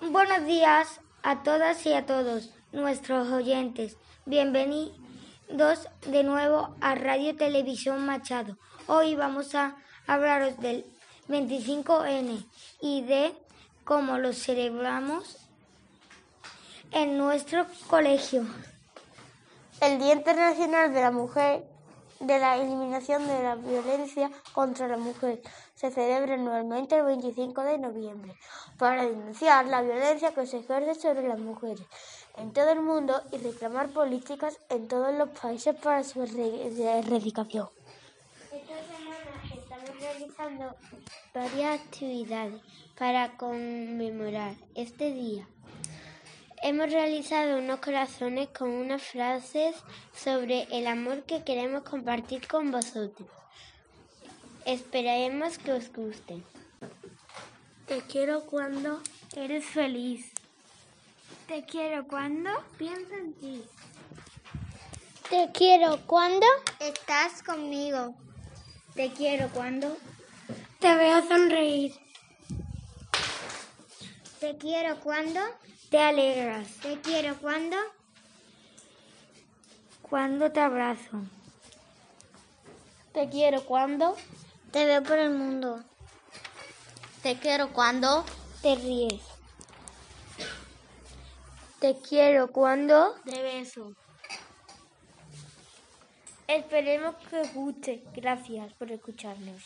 Buenos días a todas y a todos nuestros oyentes. Bienvenidos de nuevo a Radio Televisión Machado. Hoy vamos a hablaros del 25N y de cómo lo celebramos en nuestro colegio. El Día Internacional de la Mujer de la eliminación de la violencia contra la mujer se celebra anualmente el 25 de noviembre para denunciar la violencia que se ejerce sobre las mujeres en todo el mundo y reclamar políticas en todos los países para su erradicación. Esta semana estamos realizando varias actividades para conmemorar este día. Hemos realizado unos corazones con unas frases sobre el amor que queremos compartir con vosotros. Esperemos que os gusten. Te quiero cuando eres feliz. Te quiero cuando pienso en ti. Te quiero cuando estás conmigo. Te quiero cuando te veo sonreír. Te quiero cuando te alegras. Te quiero cuando cuando te abrazo. Te quiero cuando te veo por el mundo. Te quiero cuando te ríes. Te quiero cuando te beso. Esperemos que os guste. Gracias por escucharnos.